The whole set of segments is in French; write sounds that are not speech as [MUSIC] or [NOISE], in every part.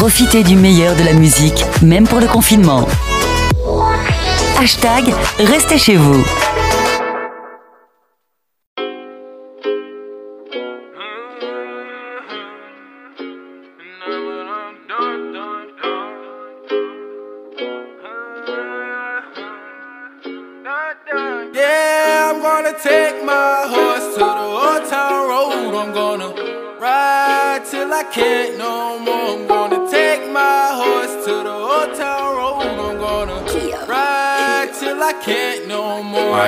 Profitez du meilleur de la musique, même pour le confinement. Hashtag Restez chez vous.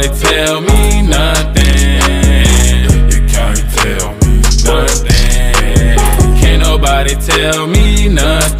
Nobody tell me nothing. You can't tell me nothing. Can't nobody tell me nothing.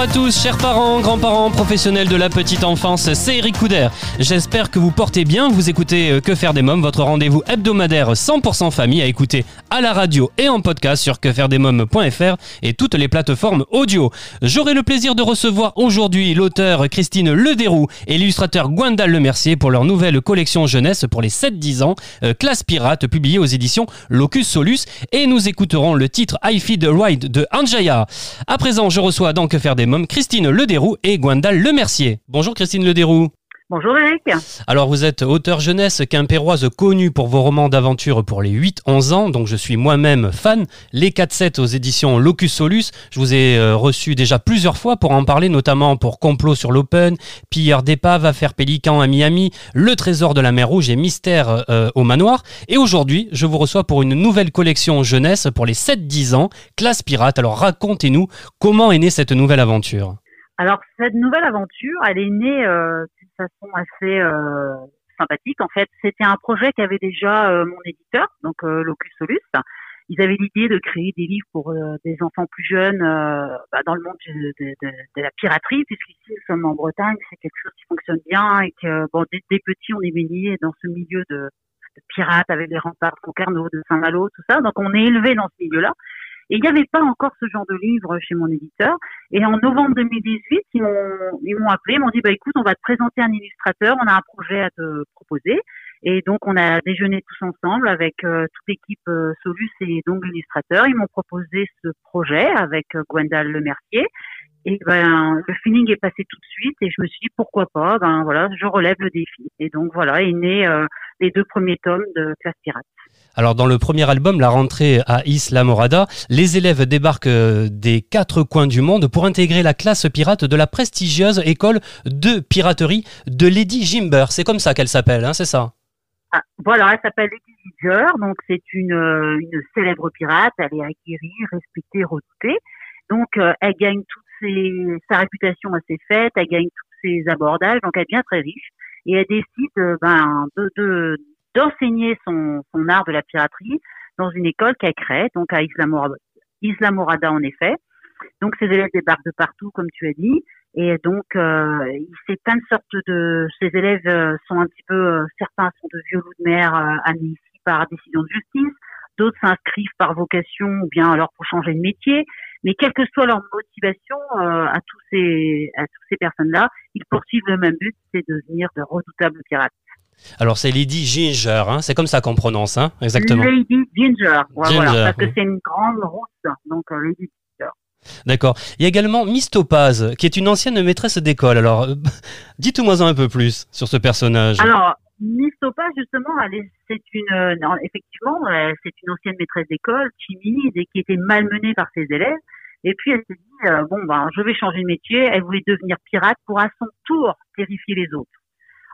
Bonjour à tous, chers parents, grands-parents, professionnels de la petite enfance, c'est Eric Couder. J'espère que vous portez bien, vous écoutez euh, Que faire des mômes, votre rendez-vous hebdomadaire 100% famille à écouter à la radio et en podcast sur quefairedesmômes.fr et toutes les plateformes audio. J'aurai le plaisir de recevoir aujourd'hui l'auteur Christine Lederoux et l'illustrateur Gwendal Lemercier pour leur nouvelle collection jeunesse pour les 7-10 ans, euh, Classe Pirate, publiée aux éditions Locus Solus, et nous écouterons le titre I Feed Ride de Anjaya. À présent, je reçois dans Que faire des mômes Christine Lederoux et Gwendal Lemercier. Bonjour Christine Lederoux. Bonjour Eric. Alors vous êtes auteur jeunesse quimpéroise connue pour vos romans d'aventure pour les 8-11 ans, donc je suis moi-même fan. Les 4-7 aux éditions Locus Solus, je vous ai euh, reçu déjà plusieurs fois pour en parler, notamment pour Complot sur l'Open, Pilleur d'épave, Affaire Pélican à Miami, Le Trésor de la mer Rouge et Mystère euh, au Manoir. Et aujourd'hui, je vous reçois pour une nouvelle collection jeunesse pour les 7-10 ans, Classe Pirate. Alors racontez-nous comment est née cette nouvelle aventure. Alors cette nouvelle aventure, elle est née euh, façon assez euh, sympathique. En fait, c'était un projet qu'avait déjà euh, mon éditeur, donc euh, Locus Solus. Ils avaient l'idée de créer des livres pour des enfants plus jeunes bah, dans le monde de, de- de- de la piraterie, puisqu'ici nous sommes en Bretagne, c'est quelque chose qui fonctionne bien et que bon, dès, dès petits on est baigné dans ce milieu de, de pirates avec les remparts de Concarneau, de Saint-Malo, tout ça. Donc on est élevé dans ce milieu-là. Et il n'y avait pas encore ce genre de livre chez mon éditeur. Et en novembre 2018, ils m'ont, ils m'ont appelé, ils m'ont dit, bah, écoute, on va te présenter un illustrateur, on a un projet à te proposer. Et donc, on a déjeuné tous ensemble avec euh, toute l'équipe euh, Solus et donc l'illustrateur. Ils m'ont proposé ce projet avec euh, Gwendal Lemercier. Et ben, le feeling est passé tout de suite et je me suis dit pourquoi pas, ben voilà, je relève le défi. Et donc voilà, est né euh, les deux premiers tomes de Classe Pirate. Alors dans le premier album, La rentrée à Isla Morada, les élèves débarquent euh, des quatre coins du monde pour intégrer la classe pirate de la prestigieuse école de piraterie de Lady Jimber. C'est comme ça qu'elle s'appelle, hein, c'est ça? Ah, voilà, elle s'appelle Lady Ginger, donc c'est une, euh, une célèbre pirate, elle est aguerrie, respectée, redoutée. Donc euh, elle gagne toutes ses, sa réputation à ses fêtes, elle gagne tous ses abordages, donc elle devient très riche. Et elle décide ben, de, de- d'enseigner son, son art de la piraterie dans une école qu'elle crée, donc à Isla Morada, Isla Morada en effet. Donc ces élèves débarquent de partout, comme tu as dit. Et donc, euh, plein de sortes de... Ces élèves euh, sont un petit peu... euh, certains sont de vieux loups de mer euh, amenés ici par décision de justice. D'autres s'inscrivent par vocation ou bien alors pour changer de métier. Mais quelle que soit leur motivation euh, à tous ces à toutes ces personnes-là, ils poursuivent le même but, c'est de devenir de redoutables pirates. Alors c'est Lady Ginger, hein, c'est comme ça qu'on prononce, hein, exactement. Lady Ginger, ouais, Ginger, voilà, parce oui. que c'est une grande rousse, donc euh, Lady Ginger. D'accord. Il y a également Miss Topaz, qui est une ancienne maîtresse d'école. Alors, euh, [LAUGHS] dites-moi un peu plus sur ce personnage. Alors, Miss Topaz, justement, elle est- c'est une, euh, non, effectivement, c'est une ancienne maîtresse d'école, timide et qui était malmenée par ses élèves. Et puis elle s'est dit, euh, bon, ben, je vais changer de métier. Elle voulait devenir pirate pour à son tour terrifier les autres.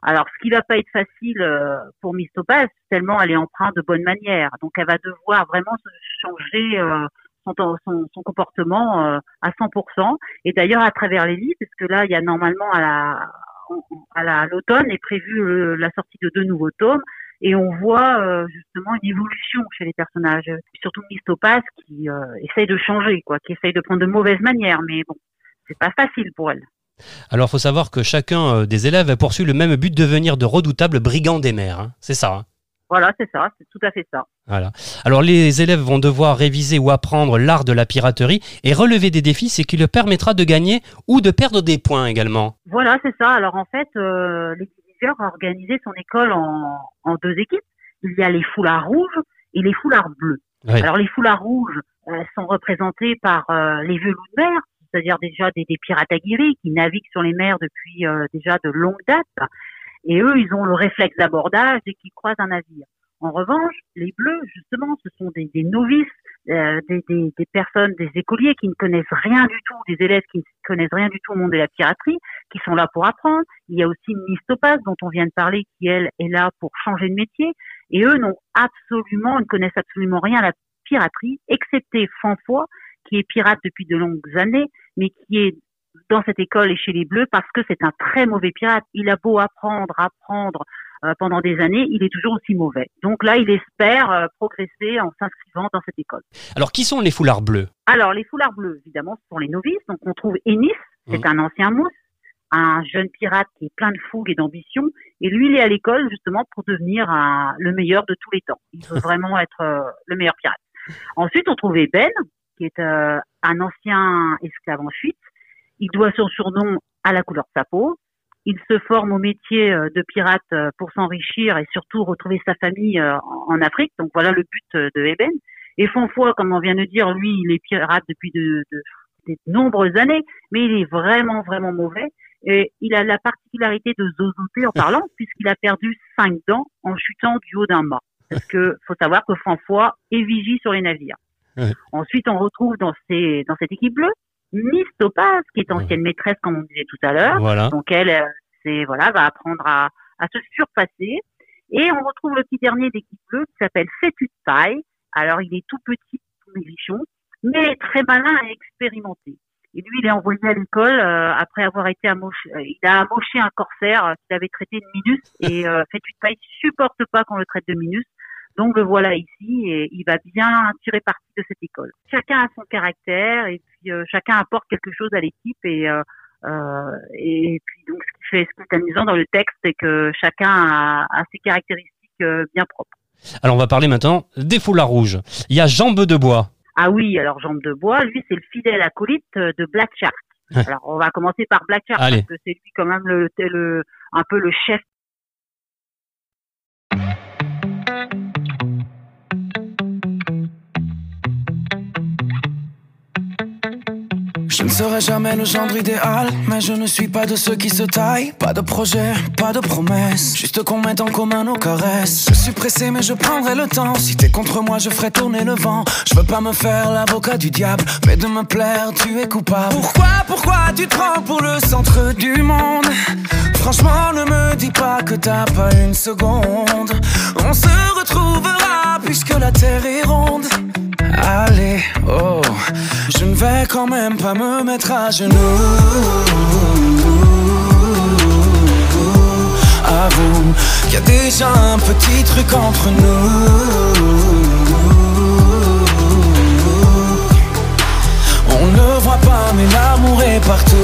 Alors, ce qui va pas être facile euh, pour Miss Topaz, tellement elle est empreinte de bonne manière. Donc, elle va devoir vraiment changer euh, son, son, son comportement euh, à 100%. Et d'ailleurs, à travers les livres, parce que là, il y a normalement à la à la- à l'automne est prévue euh, la sortie de deux nouveaux tomes et on voit justement une évolution chez les personnages, surtout Miss Topaz qui euh, essaye de changer, quoi, qui essaye de prendre de mauvaises manières, mais bon, c'est pas facile pour elle. Alors, faut savoir que chacun euh, des élèves poursuit le même but de devenir de redoutables brigands des mers. hein. C'est ça. hein. Voilà, c'est ça, c'est tout à fait ça. Voilà. Alors, les élèves vont devoir réviser ou apprendre l'art de la piraterie et relever des défis, ce qui leur permettra de gagner ou de perdre des points également. Voilà, c'est ça. Alors en fait, euh, l'éditeur a organisé son école en, en deux équipes. Il y a les foulards rouges et les foulards bleus. Alors les foulards rouges euh, sont représentés par euh, les vieux loups de mer, c'est-à-dire déjà des, pirates aguerris qui naviguent sur les mers depuis euh, déjà de longues dates. Et eux, ils ont le réflexe d'abordage dès qu'ils croisent un navire. En revanche, les bleus, justement, ce sont des, novices, euh, des, personnes, des écoliers qui ne connaissent rien du tout, des élèves qui ne connaissent rien du tout au monde de la piraterie, qui sont là pour apprendre. Il y a aussi Miss Topaz, dont on vient de parler, qui, elle, est là pour changer de métier. Et eux n'ont absolument, ne connaissent absolument rien à la piraterie, excepté Fanfois, qui est pirate depuis de longues années, mais qui est dans cette école et chez les Bleus parce que c'est un très mauvais pirate. Il a beau apprendre, apprendre euh, pendant des années, il est toujours aussi mauvais. Donc là, il espère euh, progresser en s'inscrivant dans cette école. Alors, qui sont les foulards bleus? Alors, les foulards bleus, évidemment, ce sont les novices. Donc, on trouve Ennis, c'est Mhm. un ancien mousse, un jeune pirate qui est plein de fougue et d'ambition. Et lui, il est à l'école justement pour devenir un- le meilleur de tous les temps. Il veut [LAUGHS] vraiment être euh, le meilleur pirate. Ensuite, on trouve Ben, qui est euh, un ancien esclave en fuite. Il doit son surnom à la couleur de sa peau. Il se forme au métier euh, de pirate euh, pour s'enrichir et surtout retrouver sa famille euh, en Afrique. Donc voilà le but de Eben. Et Fonfoy, comme on vient de dire, lui, il est pirate depuis de, de, de nombreuses années, mais il est vraiment, vraiment mauvais. Et il a la particularité de zozoter en parlant, [LAUGHS] puisqu'il a perdu cinq dents en chutant du haut d'un mât. Parce que faut savoir que Fanfoy est vigie sur les navires. Ouais. Ensuite, on retrouve dans, ces, dans cette équipe bleue Miss Topaz, qui est ancienne maîtresse, comme on disait tout à l'heure. Voilà. Donc elle, euh, c'est voilà, va apprendre à, à se surpasser. Et on retrouve le petit dernier d'équipe bleue qui s'appelle Fétu de paille. Alors il est tout petit, tout maigrichon, mais très malin et expérimenté. Et lui, il est envoyé à l'école euh, après avoir été amoché. euh, il a amoché un corsaire euh, qu'il avait traité de minus. Et euh, Fétu de paille supporte pas qu'on le traite de minus. Donc le voilà ici et il va bien tirer parti de cette école. Chacun a son caractère et puis euh, chacun apporte quelque chose à l'équipe et euh, euh, et puis donc ce qui fait ce qui est amusant dans le texte c'est que chacun a, a ses caractéristiques bien propres. Alors, on va parler maintenant des foulards rouges. Il y a Jambe de Bois. Ah oui, alors Jambe de Bois, lui c'est le fidèle acolyte de Black Shark. Ouais. Alors on va commencer par Black Shark Allez. parce que c'est lui quand même le, le un peu le chef ne serai jamais le gendre idéal, mais je ne suis pas de ceux qui se taillent. Pas de projet, pas de promesse, juste qu'on mette en commun nos caresses. Je suis pressé, mais je prendrai le temps. Si t'es contre moi, je ferai tourner le vent. Je veux pas me faire l'avocat du diable, mais de me plaire, tu es coupable. Pourquoi, pourquoi tu te prends pour le centre du monde? Franchement, ne me dis pas que t'as pas une seconde. On se retrouvera puisque la terre est ronde. Allez, oh, je ne vais quand même pas me mettre à genoux. Avoue qu'il y a déjà un petit truc entre nous. On ne voit pas, mais l'amour est partout.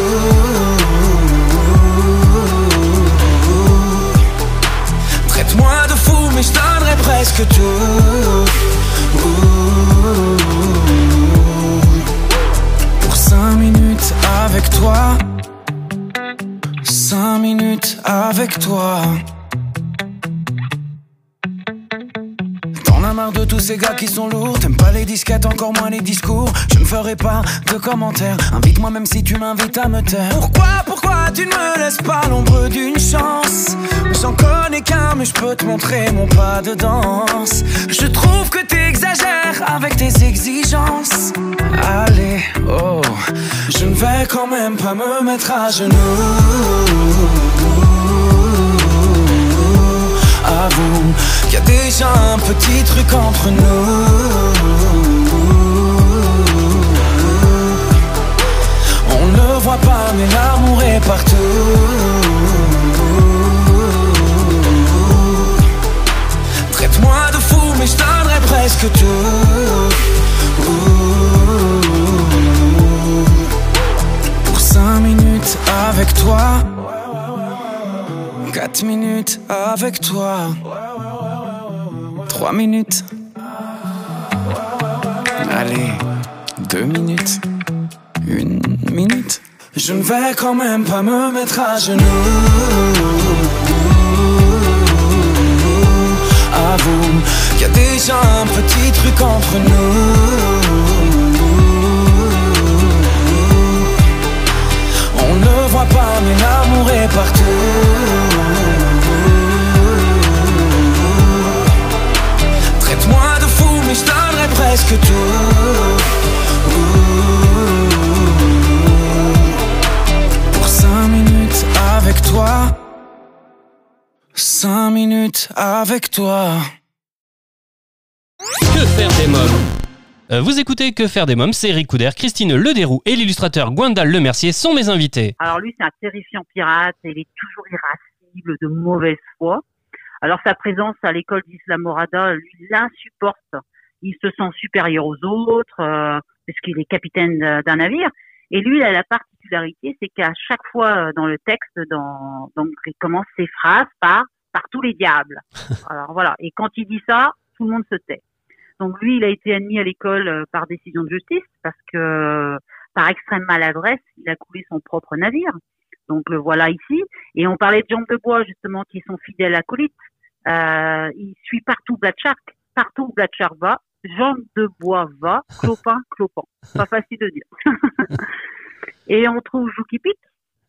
Traite-moi de fou, mais je donnerai presque tout. Toi. Cinq minutes avec toi. Tous ces gars qui sont lourds. T'aimes pas les disquettes, encore moins les discours. Je ne ferai pas de commentaires. Invite-moi même si tu m'invites à me taire. Pourquoi, pourquoi tu ne me laisses pas l'ombre d'une chance? J'en connais qu'un, mais je peux te montrer mon pas de danse. Je trouve que t'exagères avec tes exigences. Allez, oh, je ne vais quand même pas me mettre à genoux. Avoue qu'il y a déjà un petit truc entre nous. On ne voit pas, mais l'amour est partout. Traite-moi de fou, mais je donnerai presque tout. Pour cinq minutes avec toi. 4 minutes avec toi. 3 minutes. Allez, 2 minutes. Une minute. Je ne vais quand même pas me mettre à genoux. Avoue qu'il y a déjà un petit truc entre nous. On ne voit pas, mais l'amour est partout. Presque tout. Pour cinq minutes avec toi. Cinq minutes avec toi. Que faire des mômes? Euh, Vous écoutez Que faire des mômes, c'est Eric Couder, Christine Lederoux et l'illustrateur Gwendal Lemercier sont mes invités. Alors lui, c'est un terrifiant pirate, et il est toujours irascible, de mauvaise foi. Alors sa présence à l'école d'Islamorada, lui, l'insupporte. Il se sent supérieur aux autres, euh, parce qu'il est capitaine d'un navire. Et lui, il a la particularité, c'est qu'à chaque fois euh, dans le texte, dans, donc, il commence ses phrases par « par tous les diables [LAUGHS] ». Alors voilà. Et quand il dit ça, tout le monde se tait. Donc lui, il a été admis à l'école euh, par décision de justice, parce que par extrême maladresse, il a coulé son propre navire. Donc le voilà ici. Et on parlait de Jean de Bois, justement, qui est son fidèle acolyte. Euh, il suit partout Black Shark. Partout où Black Shark va, Jean de Bois va, clopin, clopin. Pas facile de dire. [LAUGHS] et on trouve Jouki Pic,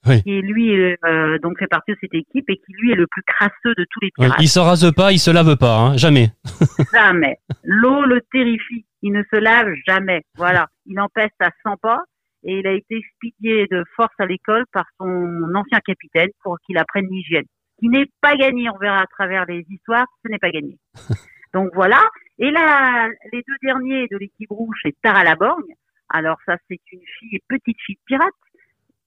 Oui. qui lui euh, donc fait partie de cette équipe et qui lui est le plus crasseux de tous les pirates. il se rase pas, il se lave pas, hein, jamais. [LAUGHS] Jamais. L'eau le terrifie. Il ne se lave jamais. Voilà. Il empêche à 100 pas et il a été expédié de force à l'école par son ancien capitaine pour qu'il apprenne l'hygiène. Qui n'est pas gagné, on verra à travers les histoires, ce n'est pas gagné. [LAUGHS] Donc voilà. Et là, les deux derniers de l'équipe rouge, c'est Tara Laborgne. Alors ça, c'est une fille, petite fille pirate.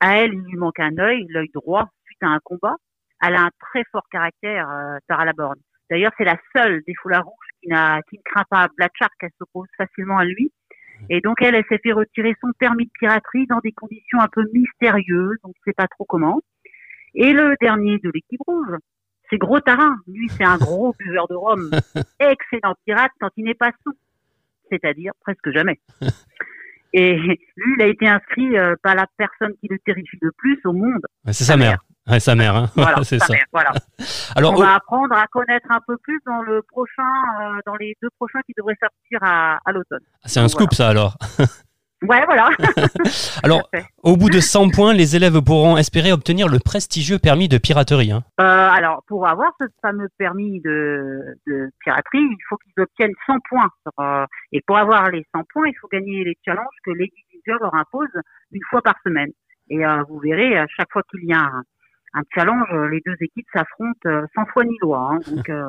À elle, il lui manque un œil, l'œil droit, suite à un combat. Elle a un très fort caractère, euh, Tara Laborgne. D'ailleurs, c'est la seule des foulards rouges qui, qui ne craint pas Black Shark, elle s'oppose facilement à lui. Et donc, elle, elle s'est fait retirer son permis de piraterie dans des conditions un peu mystérieuses, on ne sait pas trop comment. Et le dernier de l'équipe rouge, c'est Gros Tarin. Lui, c'est un gros [LAUGHS] buveur de rhum. Excellent pirate quand il n'est pas sous. C'est-à-dire presque jamais. [LAUGHS] Et lui, il a été inscrit euh, par la personne qui le terrifie le plus au monde. Ouais, c'est sa mère. Ouais, sa mère, hein. Voilà, [LAUGHS] c'est sa ça. mère, voilà. Alors, on va apprendre à connaître un peu plus dans le prochain, euh, dans les deux prochains qui devraient sortir à, à l'automne. oh, c'est un scoop, ça, alors. Ouais, voilà. [LAUGHS] Alors, au bout de 100 points, les élèves pourront espérer obtenir le prestigieux permis de piraterie. hein. Euh, alors, pour avoir ce fameux permis de, de piraterie, il faut qu'ils obtiennent 100 points. sur, euh, et pour avoir les 100 points, il faut gagner les challenges que l'éditeur leur impose une fois par semaine. Et euh, vous verrez, à chaque fois qu'il y a un, un challenge, euh, les deux équipes s'affrontent euh, sans foi ni loi. hein. [LAUGHS] donc, euh,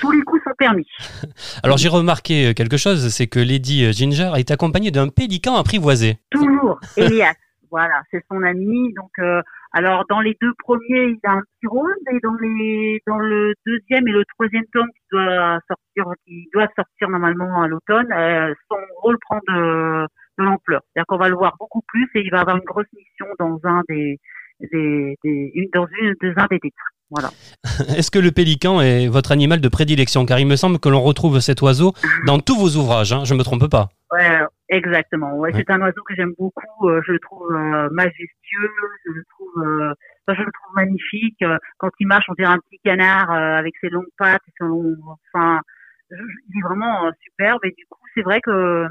tous les coups sont permis. [LAUGHS] Alors, j'ai remarqué quelque chose, c'est que Lady Ginger est accompagnée d'un pélican apprivoisé. Toujours, [LAUGHS] Elias. Voilà, c'est son ami. Donc, euh, alors dans les deux premiers, il a un petit rôle, et dans les dans le deuxième et le troisième tome qui doit sortir, qui doit sortir normalement à l'automne, euh, son rôle prend de, de l'ampleur. C'est-à-dire qu'on va le voir beaucoup plus et il va avoir une grosse mission dans un des des, des une, dans une des un des titres. Voilà. [LAUGHS] Est-ce que le pélican est votre animal de prédilection? Car il me semble que l'on retrouve cet oiseau dans tous vos ouvrages, hein, je me trompe pas. Ouais, Exactement. Ouais, c'est un oiseau que j'aime beaucoup. euh, je le trouve euh, majestueux. Je le trouve, euh, enfin, je le trouve magnifique. Quand il marche, on dirait un petit canard euh, avec ses longues pattes, et son long- enfin, il est vraiment superbe. Et du coup, c'est vrai que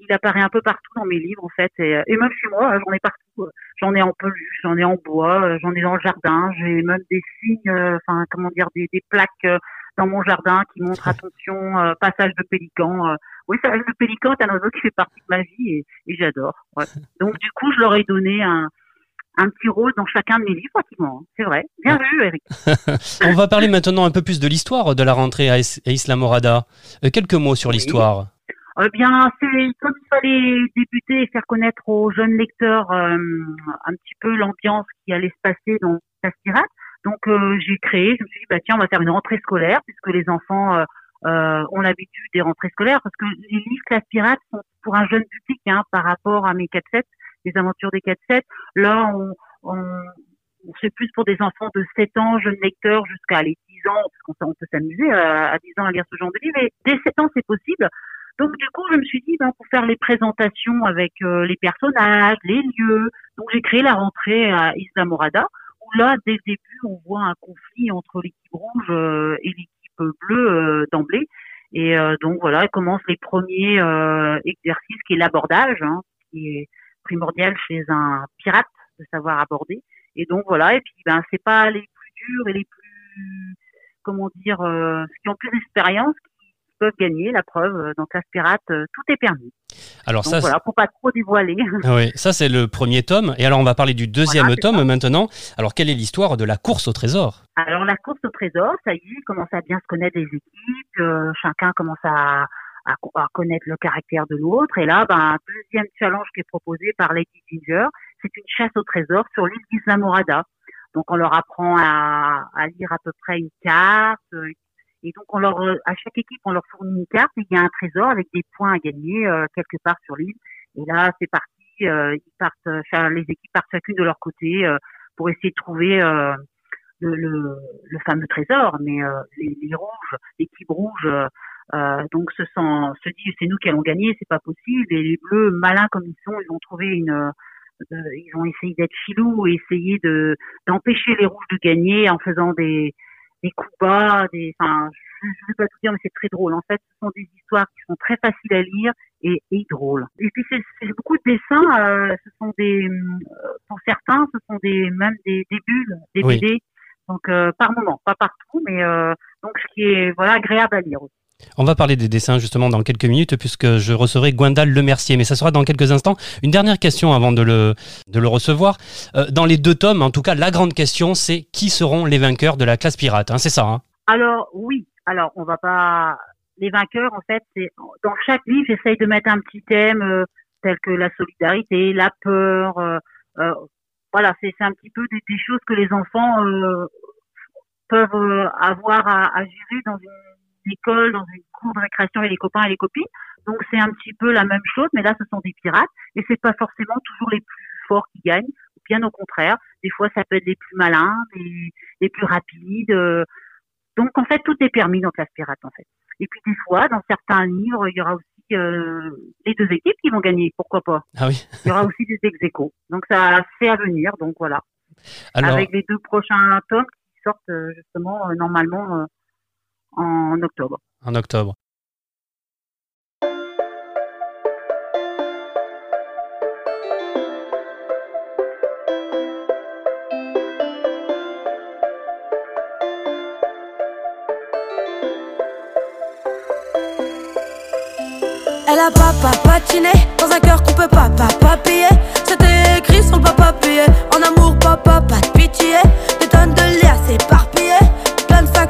il apparaît un peu partout dans mes livres, en fait. Et, euh, et même chez moi, euh, j'en ai partout. J'en ai en peluche, j'en ai en bois, euh, j'en ai dans le jardin. J'ai même des signes, euh, enfin, comment dire, des, des plaques dans mon jardin qui montrent attention, passage de pélican. oui, ça, le pélican est un oiseau qui fait partie de ma vie et, et j'adore. Ouais. [LAUGHS] Donc du coup, je leur ai donné un, un petit rôle dans chacun de mes livres, pratiquement. hein. C'est vrai. Bien vu, Eric. [LAUGHS] On va parler maintenant un peu plus de l'histoire de la rentrée à, Is- à Isla Morada. Euh, quelques mots sur Oui. l'histoire. Eh bien, c'est comme il fallait débuter et faire connaître aux jeunes lecteurs euh, un petit peu l'ambiance qui allait se passer dans la pirate. Donc, euh, j'ai créé, je me suis dit, bah tiens, on va faire une rentrée scolaire puisque les enfants euh, euh, ont l'habitude des rentrées scolaires parce que les livres Classe Pirate sont pour un jeune public hein, par rapport à mes 4-7, les aventures des 4-7. Là, on, on, c'est plus pour des enfants de 7 ans, jeunes lecteurs, jusqu'à les 10 ans, parce qu'on peut- s'amuser à, à 10 ans à lire ce genre de livre. Et dès 7 ans, c'est possible. Donc du coup, je me suis dit, ben, pour faire les présentations avec euh, les personnages, les lieux, donc j'ai créé la rentrée à Isla Morada, où là, dès le début, on voit un conflit entre l'équipe rouge euh, et l'équipe bleue euh, d'emblée. Et euh, donc voilà, commencent les premiers euh, exercices, qui est l'abordage, hein, qui est primordial chez un pirate de savoir aborder. Et donc voilà, et puis ben c'est pas les plus durs et les plus comment dire, euh, qui ont plus d'expérience peuvent gagner la preuve. euh, Dans Classe Pirate, euh, tout est permis. Alors Donc ça, voilà, pour pas trop dévoiler. c'est- [LAUGHS] oui, ça c'est le premier tome. Et alors on va parler du deuxième Voilà, tome maintenant. Alors quelle est l'histoire de la course au trésor? Alors la course au trésor, ça y est, commence à bien se connaître les équipes, euh, chacun commence à, à, à connaître le caractère de l'autre. Et là, ben, un deuxième challenge qui est proposé par Lady Ginger, c'est une chasse au trésor sur l'île d'Isla Morada. Donc on leur apprend à, à lire à peu près une carte. euh, Et donc on leur, euh, à chaque équipe, on leur fournit une carte et il y a un trésor avec des points à gagner euh, quelque part sur l'île. Et là, c'est parti. euh, ils partent, cha- les équipes partent chacune de leur côté euh, pour essayer de trouver euh, le, le, le fameux trésor, mais euh, les, les rouges, l'équipe rouge, donc se sent, se dit c'est nous qui allons gagner, c'est pas possible. Et les bleus, malins comme ils sont, ils ont trouvé une, ils ont essayé d'être filous essayer de d'empêcher les rouges de gagner en faisant des des coups bas, des, enfin, je, je vais pas tout dire, mais c'est très drôle. En fait, ce sont des histoires qui sont très faciles à lire et, et drôles. Et puis c'est beaucoup de dessins. euh, ce sont des, euh, pour certains, ce sont des même des, des bulles, des Oui. BD. Donc euh, par moment, pas partout, mais euh, donc ce qui est voilà agréable à lire. aussi. On va parler des dessins justement dans quelques minutes puisque je recevrai Gwendal Lemercier, mais ça sera dans quelques instants. Une dernière question avant de le, recevoir. Euh, dans les deux tomes, en tout cas, la grande question, c'est qui seront les vainqueurs de la classe pirate hein, C'est ça hein Alors oui, alors on va pas les vainqueurs en fait, dans chaque livre, j'essaye de mettre un petit thème euh, tel que la solidarité, la peur. euh, voilà, c'est un petit peu des, choses que les enfants peuvent avoir à, à gérer dans une école, dans une cour de récréation avec les copains et les copines. Donc c'est un petit peu la même chose, mais là ce sont des pirates et c'est pas forcément toujours les plus forts qui gagnent. Bien au contraire, des fois ça peut être les plus malins, les, les plus rapides. euh, donc en fait, tout est permis dans Classe Pirate en fait. Et puis des fois, dans certains livres, il y aura aussi euh, les deux équipes qui vont gagner, pourquoi pas? Ah oui. Il y aura aussi des ex aequo. Donc ça c'est à venir, donc voilà. Alors, Avec les deux prochains tomes qui sortent euh, justement euh, normalement en octobre. en octobre. Elle a papa patiné dans un cœur qu'on peut pas papa payer. C'était écrit sur le papa payé. En amour, papa, pas de pitié. Des tonnes de liasses éparpillées. Plein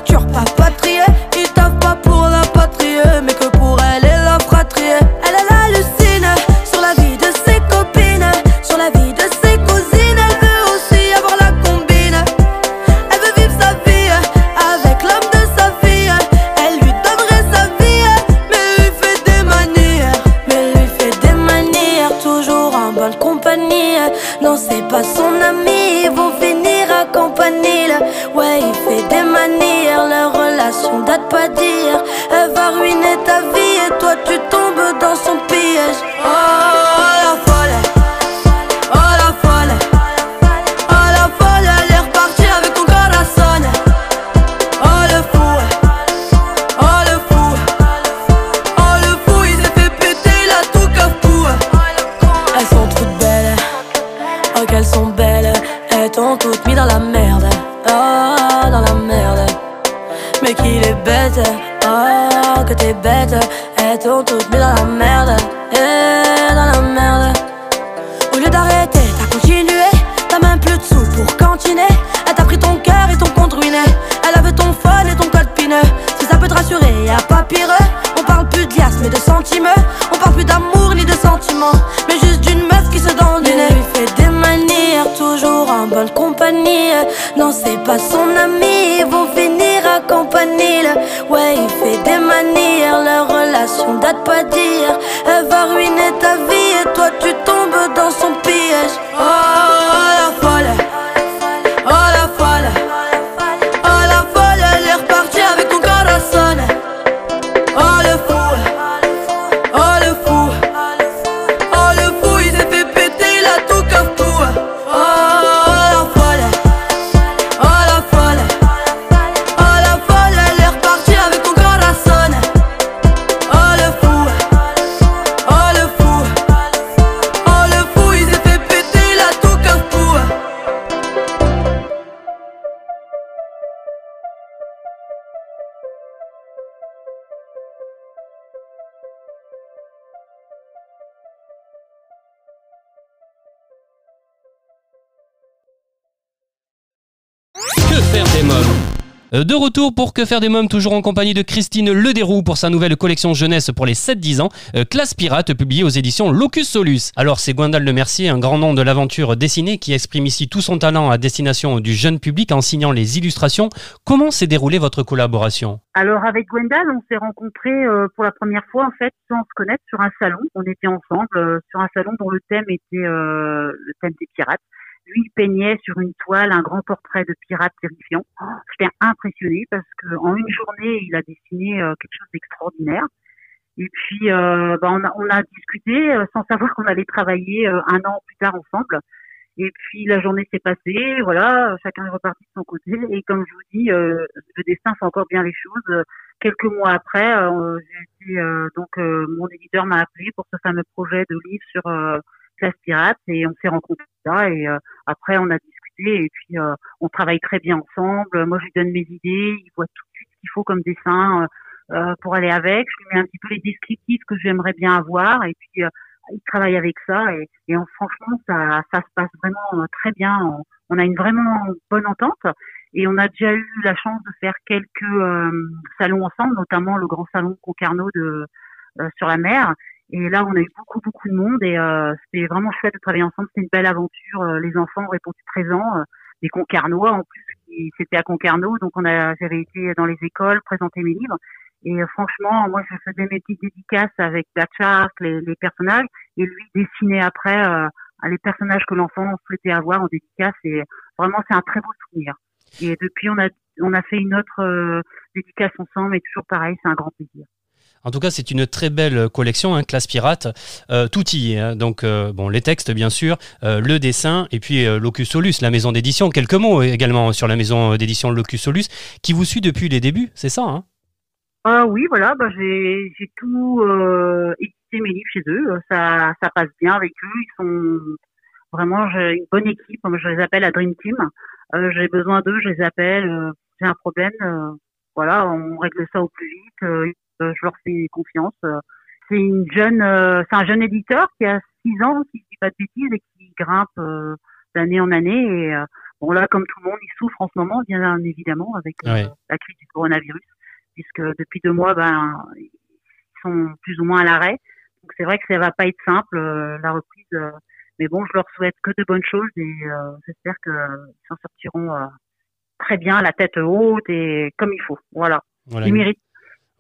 de factures, papa triées. Ils taffent pas pour la patrie, mais que pour elle et la fratrie. Elle, elle hallucine sur la vie de ses copines. Sur la vie de ses cousines. Elle veut aussi avoir la combine. Elle veut vivre sa vie avec l'homme de sa fille. Elle lui donnerait sa vie, mais lui fait des manières. Mais lui fait des manières, toujours en bonne compagnie. Non, c'est pas son Euh, de retour pour Que faire des mômes, toujours en compagnie de Christine Lederoux pour sa nouvelle collection jeunesse pour les 7-10 ans, euh, Classe Pirate, publiée aux éditions Locus Solus. Alors c'est Gwendal Le Mercier, un grand nom de l'aventure dessinée, qui exprime ici tout son talent à destination du jeune public en signant les illustrations. Comment s'est déroulée votre collaboration? Alors avec Gwendal, on s'est rencontrés euh, pour la première fois en fait sans se connaître sur un salon. On était ensemble sur un salon dont le thème était le thème des pirates. Lui, peignait sur une toile un grand portrait de pirate terrifiant. J'étais impressionnée parce que en une journée, il a dessiné euh, quelque chose d'extraordinaire. Et puis, euh, bah, on, a, on a discuté euh, sans savoir qu'on allait travailler un an plus tard ensemble. Et puis la journée s'est passée, voilà, chacun est reparti de son côté. Et comme je vous dis, le destin fait encore bien les choses. Quelques mois après, donc mon éditeur m'a appelé pour ce fameux projet de livre sur Classe Pirate et on s'est rencontrés là. Et euh, après, on a discuté et puis euh, on travaille très bien ensemble. Moi, je lui donne mes idées, il voit tout de suite ce qu'il faut comme dessin euh, euh, pour aller avec. Je lui mets un petit peu les descriptifs que j'aimerais bien avoir et puis euh, il travaille avec ça et, franchement ça, ça se passe vraiment euh, très bien. On, a une vraiment bonne entente et on a déjà eu la chance de faire quelques euh, salons ensemble, notamment le grand salon Concarneau de euh, sur la mer. Et là, on a eu beaucoup beaucoup de monde et euh, c'était vraiment chouette de travailler ensemble. C'était une belle aventure. Euh, Les enfants ont répondu présents, euh, des Concarnois en plus. qui- C'était à Concarneau, donc on a j'avais été dans les écoles présenter mes livres. Et euh, franchement, moi, je faisais mes petites dédicaces avec la charte, les, les personnages, et lui dessinait après euh, les personnages que l'enfant souhaitait avoir en dédicace. Et vraiment, c'est un très beau souvenir. Et depuis, on a on a fait une autre euh, dédicace ensemble, et toujours pareil, c'est un grand plaisir. En tout cas, c'est une très belle collection, hein, Classe Pirate. Euh, tout y est. hein. Donc, euh, bon, les textes, bien sûr, euh, le dessin, et puis Locus Solus, la maison d'édition. Quelques mots également sur la maison d'édition Locus Solus, qui vous suit depuis les débuts, c'est ça hein? Ah oui, voilà, bah, j'ai tout édité mes livres chez eux. Ça ça passe bien avec eux. Ils sont vraiment une bonne équipe. Je les appelle la Dream Team. J'ai besoin d'eux, je les appelle. j'ai un problème, voilà, on règle ça au plus vite. Euh, je leur fais confiance. euh. c'est une jeune, euh, c'est un jeune éditeur qui a six ans, si je dis pas de bêtises, et qui grimpe euh, d'année en année. Et euh, bon là, comme tout le monde, il souffre en ce moment, bien évidemment, avec la crise du coronavirus, puisque depuis deux mois, ben, ils sont plus ou moins à l'arrêt. Donc c'est vrai que ça va pas être simple euh, la reprise. euh, mais bon, je leur souhaite que de bonnes choses et euh, j'espère qu'ils s'en sortiront euh, très bien, la tête haute et comme il faut. Voilà, voilà, ils méritent.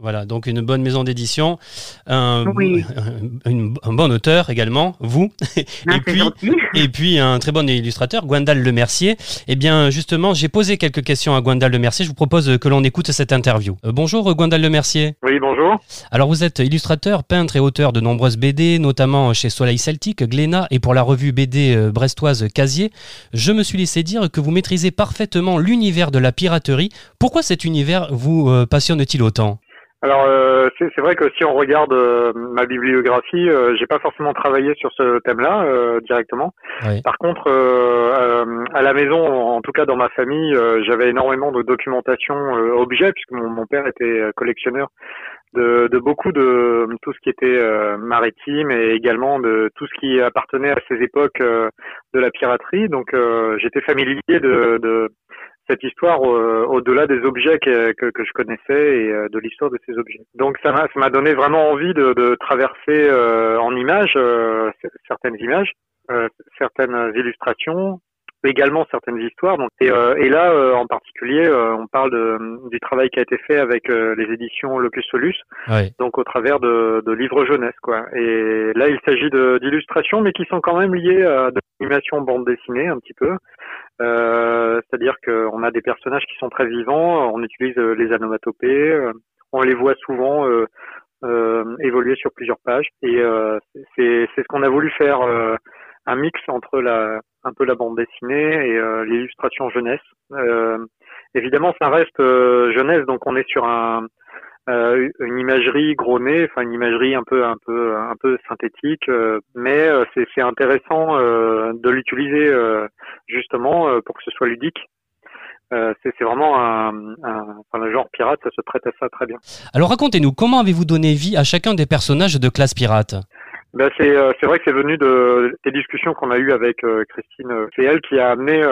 Voilà, donc une bonne maison d'édition, un, Oui. [LAUGHS] une- un bon auteur également, vous, [LAUGHS] et, c'est puis, gentil. et puis un très bon illustrateur, Gwendal Le Mercier. Eh bien, justement, j'ai posé quelques questions à Gwendal Le Mercier. Je vous propose que l'on écoute cette interview. Euh, bonjour, Gwendal Le Mercier. Oui, bonjour. Alors vous êtes illustrateur, peintre et auteur de nombreuses BD, notamment chez Soleil Celtique, Glénat et pour la revue BD euh, brestoise Casier. Je me suis laissé dire que vous maîtrisez parfaitement l'univers de la piraterie. Pourquoi cet univers vous euh, passionne-t-il autant? Alors euh, c'est c'est vrai que si on regarde euh, ma bibliographie, euh, j'ai pas forcément travaillé sur ce thème-là euh, directement. Oui. Par contre, euh, euh, à la maison, en tout cas dans ma famille, euh, j'avais énormément de documentation euh, objets puisque mon, mon père était collectionneur de, de beaucoup de tout ce qui était euh, maritime et également de tout ce qui appartenait à ces époques euh, de la piraterie. Donc euh, j'étais familier de, de cette histoire euh, au-delà des objets que, que, que je connaissais et euh, de l'histoire de ces objets. Donc ça m'a ça m'a donné vraiment envie de, de traverser euh, en images euh, certaines images, euh, certaines illustrations, également certaines histoires. Donc et, euh, et là euh, en particulier, euh, on parle de, du travail qui a été fait avec euh, les éditions Locus Solus, Oui. donc au travers de, de livres jeunesse quoi. Et là il s'agit d'illustrations mais qui sont quand même liées à de l'animation bande dessinée un petit peu. Euh, C'est-à-dire qu'on a des personnages qui sont très vivants, on utilise euh, les anomatopées, euh, on les voit souvent euh, évoluer sur plusieurs pages. Et c'est ce qu'on a voulu faire, un mix entre la un peu la bande dessinée et l'illustration jeunesse. Évidemment, ça reste jeunesse, donc on est sur un euh, une imagerie gros nez, enfin une imagerie un peu un peu un peu synthétique, euh, mais euh, c'est intéressant euh, de l'utiliser euh, justement pour que ce soit ludique. C'est vraiment un, un- genre pirate, ça se prête à ça très bien. Alors racontez-nous, comment avez-vous donné vie à chacun des personnages de classe pirate? Ben c'est euh, c'est vrai que c'est venu de des discussions qu'on a eues avec euh, Christine. euh, C'est elle qui a amené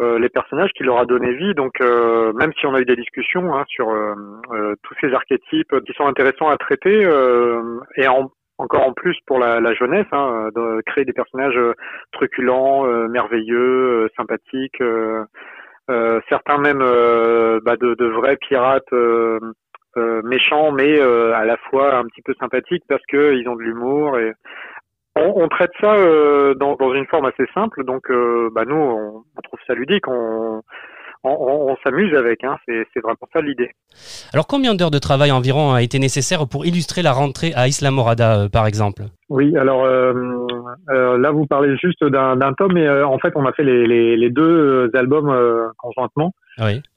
les personnages, qui leur a donné vie. Donc même si on a eu des discussions hein, sur tous ces archétypes qui sont intéressants à traiter et en encore en plus pour la, la jeunesse, hein, de créer des personnages truculents, euh, merveilleux, euh, sympathiques, euh, certains même bah, de, de vrais pirates méchants, mais euh, à la fois un petit peu sympathiques parce que ils ont de l'humour et on, on traite ça euh, dans, dans une forme assez simple. Donc, euh, bah nous, on, on trouve ça ludique, on, on, on- on s'amuse avec. Hein, c'est c'est vraiment ça l'idée. Alors combien d'heures de travail environ a été nécessaire pour illustrer la rentrée à Isla Morada, euh, par exemple? Oui, alors euh, euh, là, vous parlez juste d'un d'un tome, mais euh, en fait, on a fait les, les, les deux albums euh, conjointement.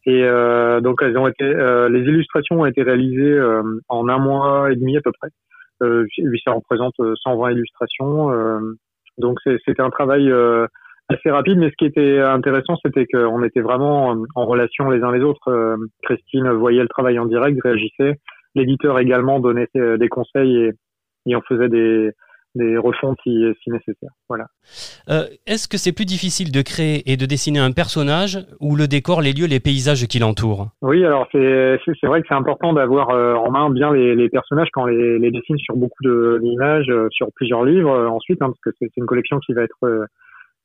Et euh, donc, elles ont été, euh, les illustrations ont été réalisées euh, en un mois et demi à peu près. Euh, ça représente euh, 120 illustrations. donc, c'était un travail assez rapide, mais ce qui était intéressant, c'était qu'on était vraiment en- relation les uns les autres. Christine voyait le travail en direct, réagissait. L'éditeur également donnait des conseils et, et on faisait des, des refontes si, si nécessaire. Voilà. Euh, Est-ce que c'est plus difficile de créer et de dessiner un personnage ou le décor, les lieux, les paysages qui l'entourent? Oui, alors c'est vrai que c'est important d'avoir euh, en main bien les, les personnages quand on les, les dessine sur beaucoup de- d'images, euh, sur plusieurs livres ensuite, hein, parce que c'est une collection qui va être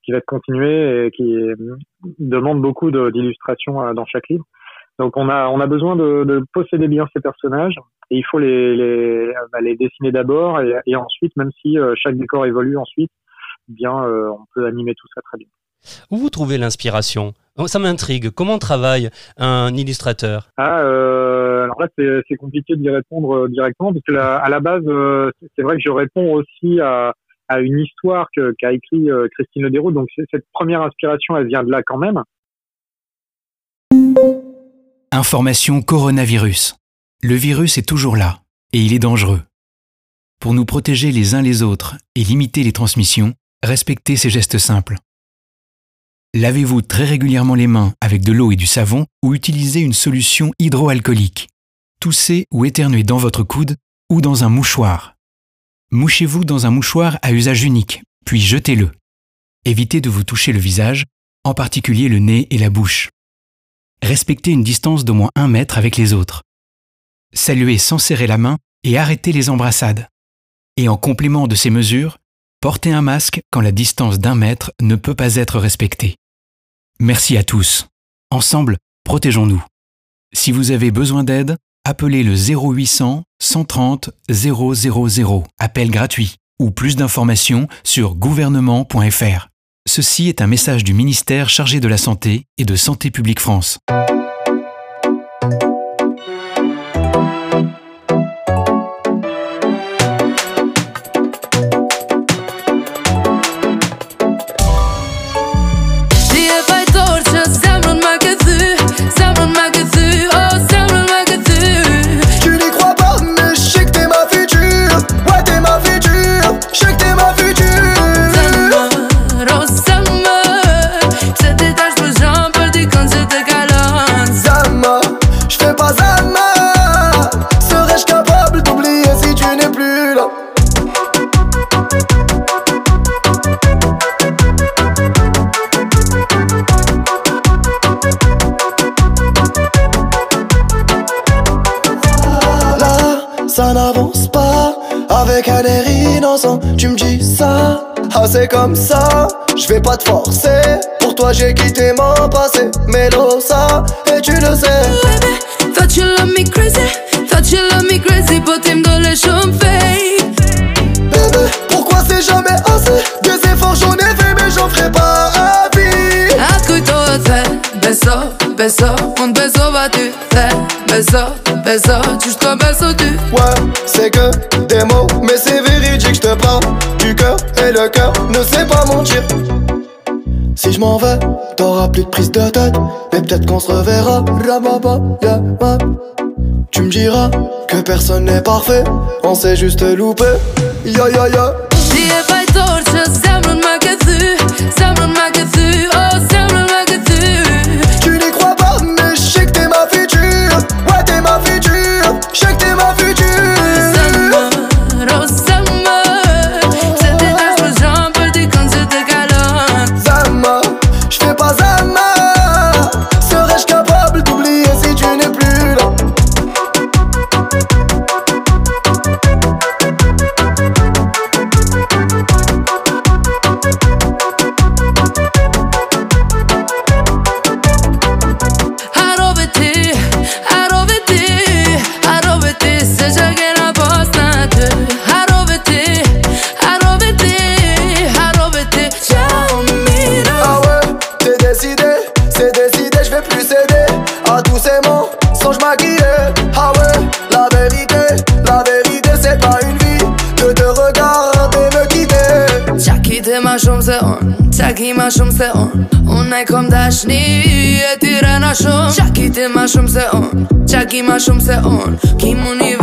qui va être continuée et qui demande beaucoup d'illustrations dans chaque livre. Donc on a on a besoin de, de posséder bien ces personnages et il faut les les, bah, les dessiner d'abord et, et ensuite, même si euh, chaque décor évolue ensuite, eh bien euh, on peut animer tout ça très bien. Où vous trouvez l'inspiration? Oh, Ça m'intrigue. Comment travaille un illustrateur? Ah, euh, alors là, c'est compliqué d'y répondre directement parce que la- à la base, c'est- vrai que je réponds aussi à, à une histoire qu'a écrit euh, Christine Lederoux. Donc cette première inspiration, elle vient de là quand même. Information coronavirus. Le virus est toujours là et il est dangereux. Pour nous protéger les uns les autres et limiter les transmissions, respectez ces gestes simples. Lavez-vous très régulièrement les mains avec de l'eau et du savon ou utilisez une solution hydroalcoolique. Toussez ou éternuez dans votre coude ou dans un mouchoir. Mouchez-vous dans un mouchoir à usage unique, puis jetez-le. Évitez de vous toucher le visage, en particulier le nez et la bouche. Respectez une distance d'au moins un mètre avec les autres. Saluez sans serrer la main et arrêtez les embrassades. Et en complément de ces mesures, portez un masque quand la distance d'un mètre ne peut pas être respectée. Merci à tous. Ensemble, protégeons-nous. Si vous avez besoin d'aide, appelez le 0800 130 000, appel gratuit, ou plus d'informations sur gouvernement.fr. Ceci est un message du ministère chargé de la Santé et de Santé publique France. C'est comme ça, je vais pas te forcer. Pour toi, j'ai quitté mon passé. Mélo ça, et tu le sais. Thought you love me crazy, thought you love me crazy, but don't let you fade. Bébé, pourquoi c'est jamais assez? Des efforts j'en ai fait, mais j'en ferai pas à vie. Ascolto te, beso, beso, un beso va tu te, beso, beso, juste beso tu. Ouais, c'est que des mots, mais c'est le cœur ne sait pas mentir. Si je m'en vais, t'auras plus de prise de tête, mais peut-être qu'on se reverra. Yeah. Tu me diras que personne n'est parfait, on s'est juste loupé. Torche, semmeln magazu, ma shumë se on, čakaj ma shumë se on Ki mu një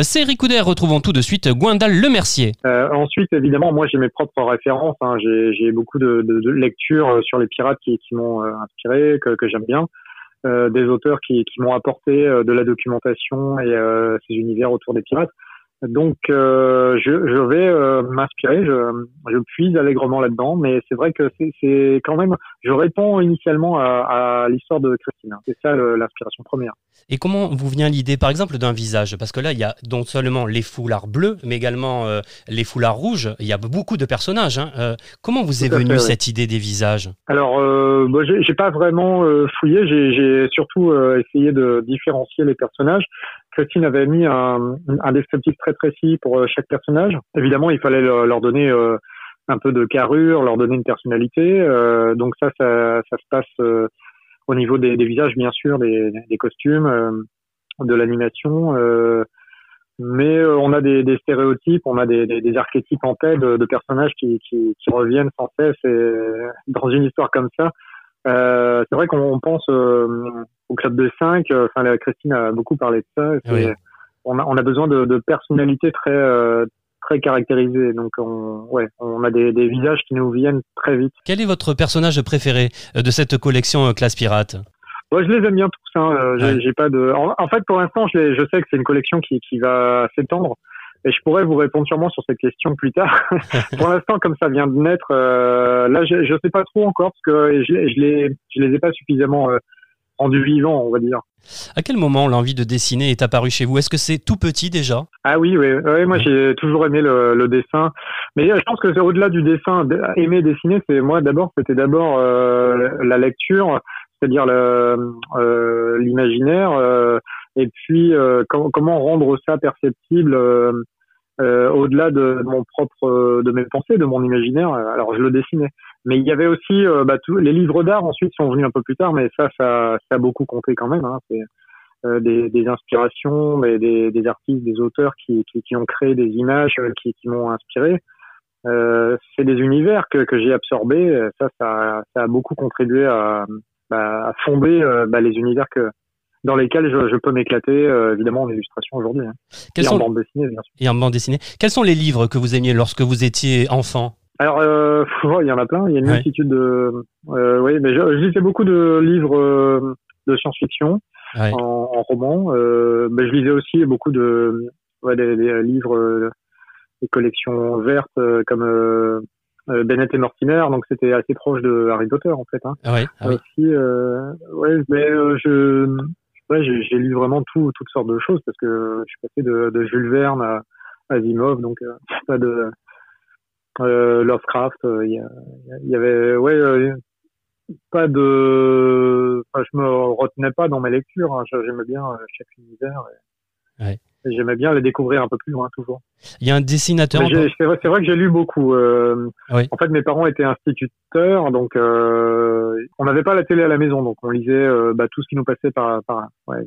C'est Ricoudé, retrouvons tout de suite Gwendal Lemercier. Euh, ensuite, évidemment, moi j'ai mes propres références. hein. J'ai beaucoup de, lectures euh, sur les pirates qui, m'ont euh, inspiré, que, j'aime bien. Euh, des auteurs qui, m'ont apporté euh, de la documentation et euh, ces univers autour des pirates. Donc, euh, je, je vais euh, m'inspirer, je, je puise allègrement là-dedans, mais c'est vrai que c'est- quand même, je réponds initialement à, à l'histoire de Christine. C'est ça l'inspiration première. Et comment vous vient l'idée, par exemple, d'un visage? Parce que là, il y a non seulement les foulards bleus, mais également euh, les foulards rouges. Il y a beaucoup de personnages. hein. Comment vous est venue fait, oui. cette idée des visages? Alors, bah, j'ai pas vraiment fouillé, j'ai surtout essayé de différencier les personnages. Christine avait mis un, descriptif très précis pour euh, chaque personnage. Évidemment, il fallait leur, donner euh, un peu de carrure, leur donner une personnalité. Euh, donc ça, ça, se passe au niveau des, visages, bien sûr, des, costumes, de l'animation. mais on a des, stéréotypes, on a des, archétypes en tête de, personnages qui, qui, qui reviennent sans cesse et dans une histoire comme ça. Euh, c'est vrai qu'on pense euh, au club de 5, euh, enfin la Christine a beaucoup parlé de ça. Oui. On, a, on a besoin de, de personnalités très euh, très caractérisées, donc on, ouais, on a des, des visages qui nous viennent très vite. Quel est votre personnage préféré euh, de cette collection euh, Classe Pirate? Ouais, je les aime bien tous. Hein. euh, j'ai- Ouais. Pas de. En, en fait, pour l'instant, je, je sais que c'est une collection qui, qui va s'étendre. Et je pourrais vous répondre sûrement sur cette question plus tard. [LAUGHS] pour l'instant, comme ça vient de naître, euh, là, je, je sais pas trop encore parce que je, je les, je les ai pas suffisamment euh, rendus vivants, on va dire. À quel moment l'envie de dessiner est apparue chez vous? Est-ce que c'est tout petit déjà? Ah oui, oui, oui moi j'ai toujours aimé le, le dessin, mais euh, je pense que c'est au-delà du dessin. Aimer dessiner, c'est moi d'abord, c'était d'abord euh, la lecture, c'est-à-dire l'imaginaire, euh, et puis euh, com- comment rendre ça perceptible euh, euh, au-delà de, mon propre, de mes pensées, de mon imaginaire? Alors je le dessinais. Mais il y avait aussi bah, tous les livres d'art. Ensuite sont venus un peu plus tard, mais ça, ça, ça a beaucoup compté quand même. Hein. C'est euh, des, des inspirations, des, des, artistes, des auteurs qui, qui, qui ont créé des images, qui, qui m'ont inspiré. Euh, c'est des univers que, que j'ai absorbés. Ça, ça, ça a beaucoup contribué à, bah, à fonder bah, les univers que dans lesquels je, je peux m'éclater, euh, évidemment en illustration aujourd'hui. Hein. Et sont- en bande dessinée, bien sûr. Et en bande dessinée. Quels sont les livres que vous aimiez lorsque vous étiez enfant? Alors, euh, il y en a plein. Il y a une Ouais. multitude de. Euh, oui, mais je, je lisais beaucoup de livres euh, de science-fiction Ouais. en, en roman. Euh, mais je lisais aussi beaucoup de ouais, des, des livres, euh, des collections vertes euh, comme Bennett et Mortimer. Donc c'était assez proche de Harry Potter en fait. Hein. Ah ouais, ah oui. Aussi, euh, ouais, mais euh, je, ouais, j'ai lu vraiment tout, toutes sortes de choses parce que je suis passé de, Jules Verne à Asimov, donc euh, [LAUGHS] pas de euh, Lovecraft. euh, Il y, avait, ouais, pas de, je me retenais pas dans mes lectures. hein. J'aimais bien chaque univers. J'aimais bien les découvrir un peu plus loin toujours. Il y a un dessinateur. C'est vrai, que j'ai lu beaucoup. euh, Oui. En fait, mes parents étaient instituteurs, donc euh, on n'avait pas la télé à la maison, donc on lisait euh, bah, tout ce qui nous passait par, par ouais,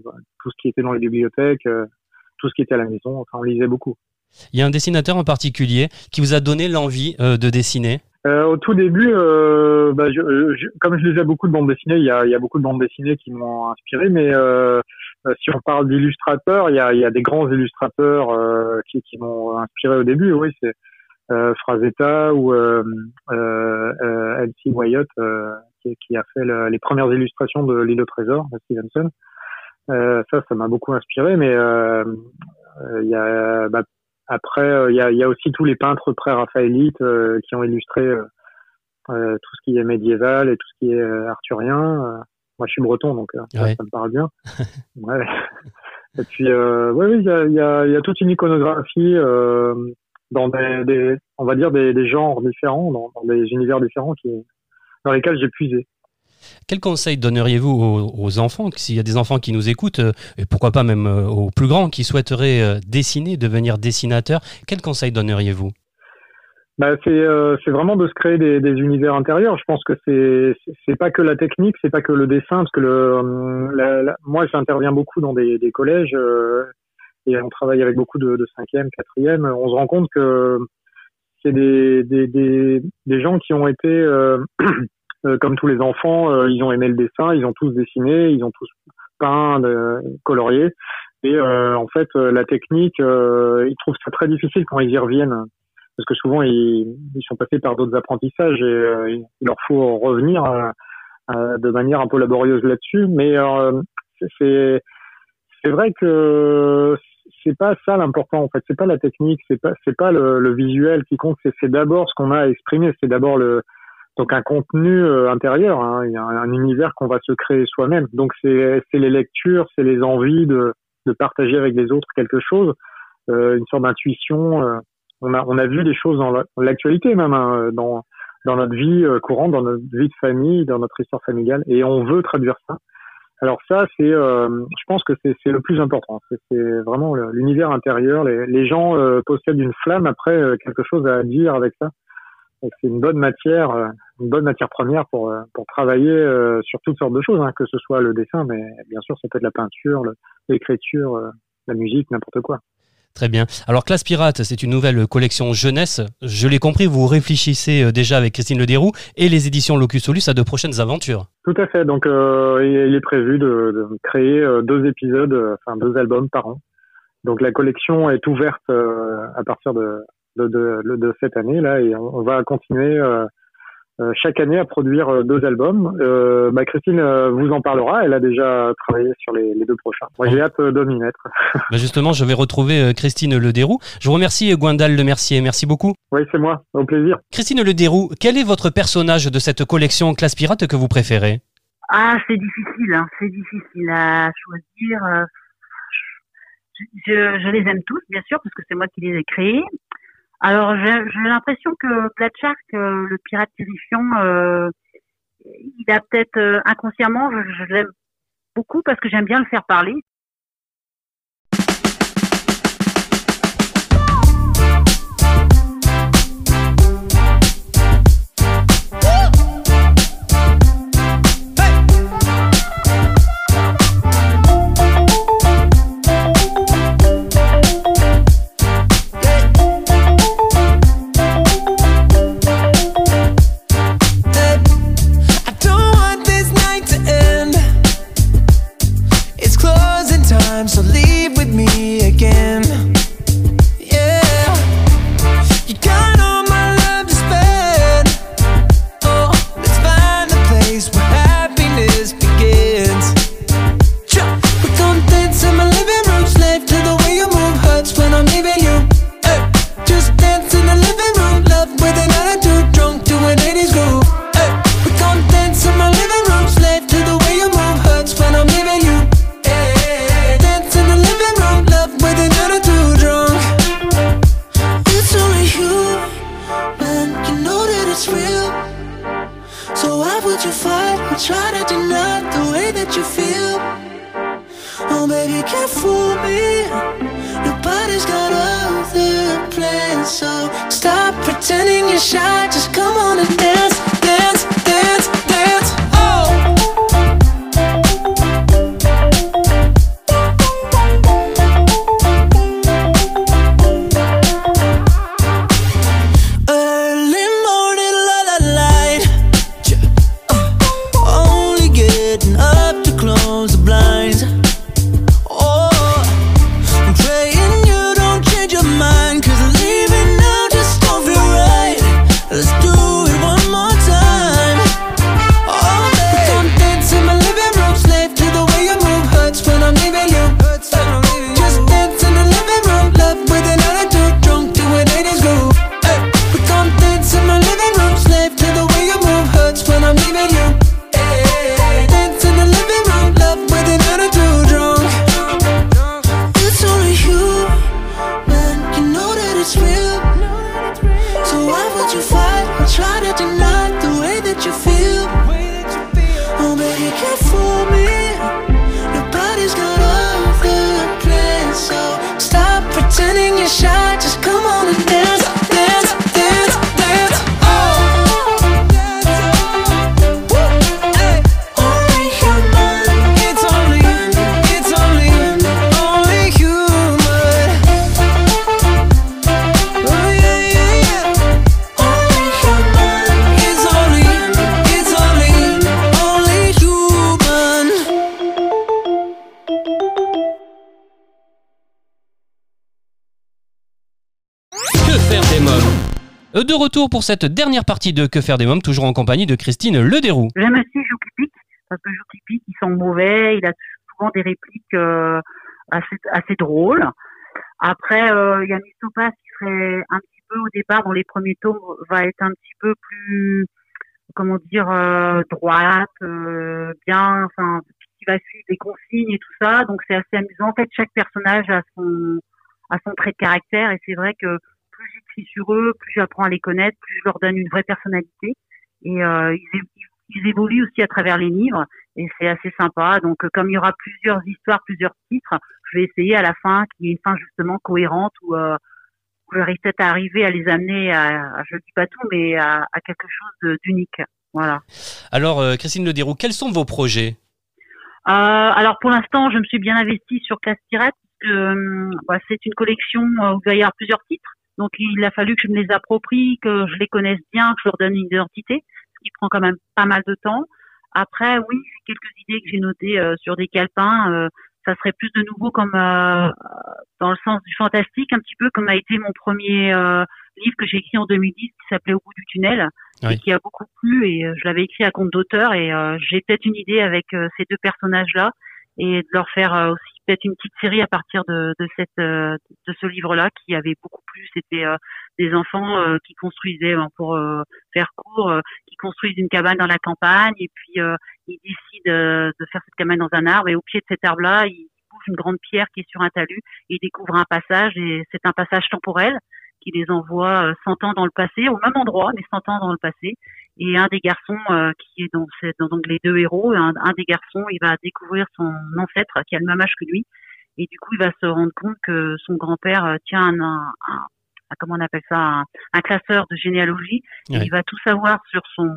tout ce qui était dans les bibliothèques, tout ce qui était à la maison. Enfin, on lisait beaucoup. Il y a un dessinateur en particulier qui vous a donné l'envie de dessiner? Euh, au tout début, euh, bah, je, je- comme je lisais beaucoup de bandes dessinées, il y a, il y a beaucoup de bandes dessinées qui m'ont inspiré, mais euh, si on parle d'illustrateurs, il y a, des grands illustrateurs euh, qui, m'ont inspiré au début. Oui, c'est euh, Frazetta ou euh, euh, euh, Elsie Wyatt euh, qui, a fait le- les premières illustrations de L'île au trésor de Stevenson. Euh, ça, ça m'a beaucoup inspiré, mais euh, euh, il y a bah, après, euh, il y, a, aussi tous les peintres pré-raphaélites euh, qui ont illustré euh, euh, tout ce qui est médiéval et tout ce qui est euh, arthurien. Moi, je suis breton, donc euh, ça, Ouais. ça me parle bien. [LAUGHS] ouais. Et puis, euh, oui, il y a, il y, a, il y a toute une iconographie euh, dans des, des, on va dire des, des genres différents, dans, dans des univers différents qui, dans lesquels j'ai puisé. Quel conseil donneriez-vous aux, aux enfants, s'il y a des enfants qui nous écoutent, et pourquoi pas même aux plus grands qui souhaiteraient dessiner, devenir dessinateur, quel conseil donneriez-vous? Bah, c'est euh, vraiment de se créer des, des univers intérieurs. Je pense que c'est c'est- pas que la technique, c'est pas que le dessin, parce que le euh, la- la- moi j'interviens beaucoup dans des, des collèges euh, et on travaille avec beaucoup de, de cinquième, quatrième. On se rend compte que c'est des, des, des, gens qui ont été euh, [CLEARS THROAT] euh, comme tous les enfants, euh, ils ont aimé le dessin, ils ont tous dessiné, ils ont tous peint, colorié. Et en fait, la technique, ils trouvent ça très difficile quand ils y reviennent parce que souvent ils, ils sont passés par d'autres apprentissages et euh, il leur faut revenir euh, euh, de manière un peu laborieuse là-dessus. Mais euh, c'est- c'est vrai que c'est pas ça l'important en fait. C'est pas la technique, c'est pas c'est pas le, le visuel qui compte. C'est d'abord ce qu'on a à exprimer. C'est d'abord le donc un contenu euh, intérieur, hein, il y a un, un univers qu'on va se créer soi-même. Donc c'est c'est les lectures, c'est les envies de de partager avec les autres quelque chose, euh, une sorte d'intuition. On a vu des choses dans la- dans l'actualité même hein, dans notre vie euh, courante, dans notre vie de famille, dans notre histoire familiale, et on veut traduire ça. Alors ça, c'est, euh, je pense que c'est le plus important. C'est- vraiment l'univers intérieur. Les, gens euh, possèdent une flamme après quelque chose à dire avec ça. C'est une bonne matière, une bonne matière première pour travailler sur toutes sortes de choses, hein, que ce soit le dessin, mais bien sûr, ça peut être la peinture, l'écriture, la musique, n'importe quoi. Très bien. Alors, Classe Pirate, c'est une nouvelle collection jeunesse. Je l'ai compris, vous réfléchissez euh, déjà avec Christine Lederoux et les éditions Locus Solus à de prochaines aventures. Tout à fait. Donc, euh, il est prévu de, créer euh, deux épisodes, enfin deux albums par an. Donc, la collection est ouverte à partir de, cette année là, et on, va continuer chaque année à produire euh, deux albums. Euh, bah, Christine euh, vous en parlera. Elle a déjà travaillé sur les, les deux prochains. Moi, j'ai hâte euh, de m'y mettre. [LAUGHS] Bah, justement, je vais retrouver euh, Christine Lederoux. Je vous remercie, euh, Gwendal Le Mercier. Merci beaucoup. Oui, c'est moi. Au plaisir. Christine Lederoux, quel est votre personnage de cette collection Classe Pirate que vous préférez? Ah, c'est difficile, hein, c'est difficile à choisir. euh, Je, je, je les aime tous, bien sûr, parce que c'est moi qui les ai créés. Alors, j'ai l'impression que Black Shark, le pirate terrifiant, euh, il a peut-être euh, inconsciemment, je l'aime beaucoup parce que j'aime bien le faire parler. It's real. So why would you fight or try to deny the way that you feel? Oh, baby, can't fool me. Nobody's got other plans. So stop pretending you're shy. Just come on and dance, dance, dance. Retour pour cette dernière partie de Que faire des mômes, toujours en compagnie de Christine Lederoux. J'aime aussi Joukipic, parce que Joukipic, il sent mauvais, il a souvent des répliques euh, assez, drôles. Après, euh, il y a Mistopas qui serait un petit peu au départ, dans les premiers tomes, va être un petit peu plus, comment dire, euh, droite, euh, bien, enfin, qui va suivre les consignes et tout ça. Donc c'est assez amusant. En fait, chaque personnage a son, a son trait de caractère et c'est vrai que sur eux, plus j'apprends à les connaître, plus je leur donne une vraie personnalité. Et euh, ils, évoluent aussi à travers les livres et c'est assez sympa. Donc euh, comme il y aura plusieurs histoires, plusieurs titres, je vais essayer à la fin qu'il y ait une fin justement cohérente où, euh, où j'arrive peut-être à arriver à les amener à, à- je dis pas tout, mais à, à quelque chose d'unique. Voilà. Alors, euh, Christine Lederoux, quels sont vos projets? Euh, alors pour l'instant, je me suis bien investie sur Classe Tirette. Euh, bah, c'est une collection euh, où il va y avoir plusieurs titres. Donc il a fallu que je me les approprie, que je les connaisse bien, que je leur donne une identité, ce qui prend quand même pas mal de temps. Après, oui, quelques idées que j'ai notées euh, sur des calepins. euh, ça serait plus de nouveau comme euh, dans le sens du fantastique, un petit peu comme a été mon premier euh, livre que j'ai écrit en 2010 qui s'appelait Au bout du tunnel Oui. et qui a beaucoup plu et euh, je l'avais écrit à compte d'auteur et euh, j'ai peut-être une idée avec euh, ces deux personnages-là et de leur faire euh, aussi peut-être une petite série à partir de, de cette euh, de ce livre-là qui avait beaucoup plu. C'était euh, des enfants euh, qui construisaient, ben, pour euh, faire court, euh, qui construisent une cabane dans la campagne et puis euh, ils décident de faire cette cabane dans un arbre et au pied de cet arbre-là, ils bougent une grande pierre qui est sur un talus et ils découvrent un passage et c'est un passage temporel qui les envoie euh, 100 ans dans le passé, au même endroit, mais 100 ans dans le passé. Et un des garçons euh, qui est dans, dans donc les deux héros, un, un des garçons, il va découvrir son ancêtre qui a le même âge que lui, et du coup il va se rendre compte que son grand-père euh, tient un, un, un- comment on appelle ça, un, un classeur de généalogie, et il va tout savoir sur son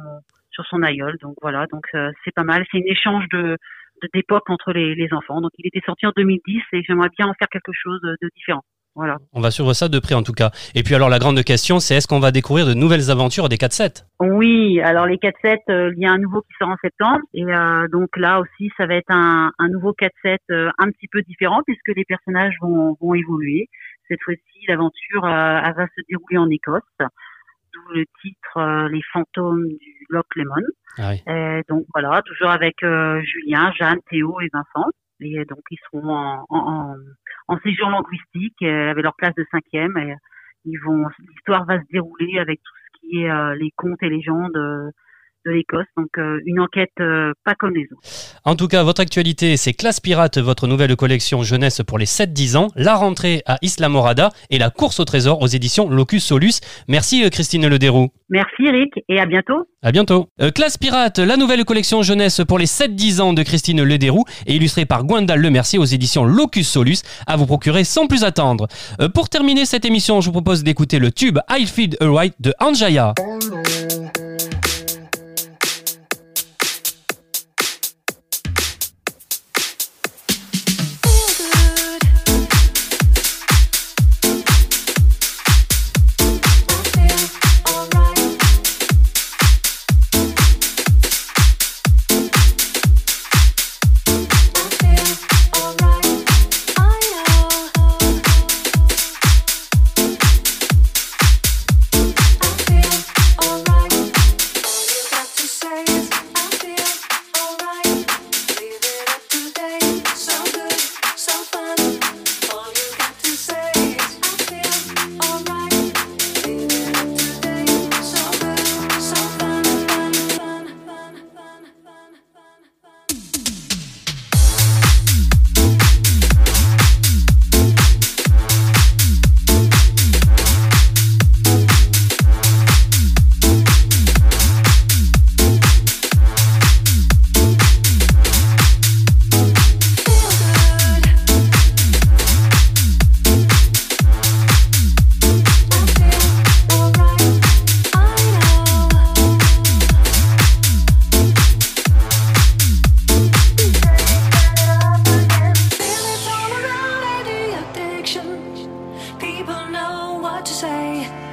sur son aïeul. Donc voilà, donc euh, c'est pas mal. C'est un échange de de- d'époque entre les, les enfants. Donc il était sorti en 2010 et j'aimerais bien en faire quelque chose de différent. Voilà. On va suivre ça de près en tout cas. Et puis alors la grande question, c'est est-ce qu'on va découvrir de nouvelles aventures des 4-7 Oui, alors les 4-7, euh, il y a un nouveau qui sort en septembre. Et euh, donc là aussi, ça va être un, un nouveau 4-7 euh, un petit peu différent puisque les personnages vont, vont évoluer. Cette fois-ci, l'aventure euh, va se dérouler en Écosse. D'où le titre euh, Les fantômes du Loch Lomond. Ah oui. Et donc voilà, toujours avec euh, Julien, Jeanne, Théo et Vincent. Et donc ils seront en, en, en, séjour linguistique euh, avec leur classe de cinquième. Et ils vont, l'histoire va se dérouler avec tout ce qui est euh, les contes et légendes euh, de l'Écosse. Donc euh, une enquête euh, pas comme les autres. En tout cas, votre actualité, c'est Classe Pirate, votre nouvelle collection jeunesse pour les 7-10 ans, la rentrée à Isla Morada et la course au trésor aux éditions Locus Solus. Merci euh, Christine Lederoux. Merci Eric et à bientôt. À bientôt. Euh, Classe Pirate, la nouvelle collection jeunesse pour les 7-10 ans de Christine Lederoux et illustrée par Gwendal Lemercier aux éditions Locus Solus, à vous procurer sans plus attendre. Euh, pour terminer cette émission, je vous propose d'écouter le tube I Feed a Right de Anjaya.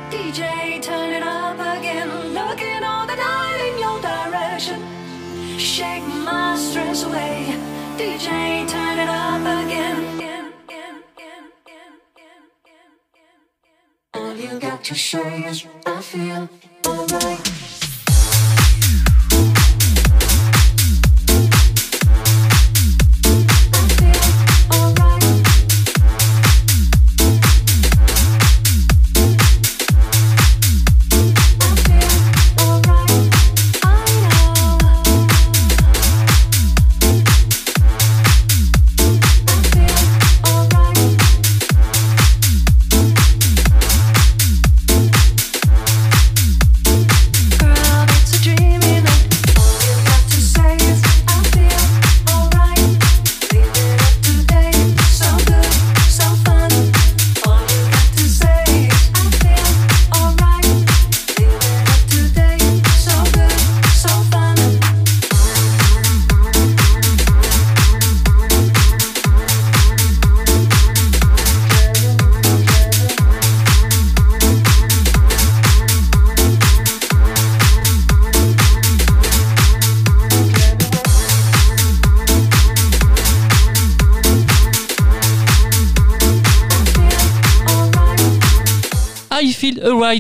DJ, turn it up again. Looking all the night in your direction. Shake my stress away. DJ, turn it up again. All you got to say is, I feel alright.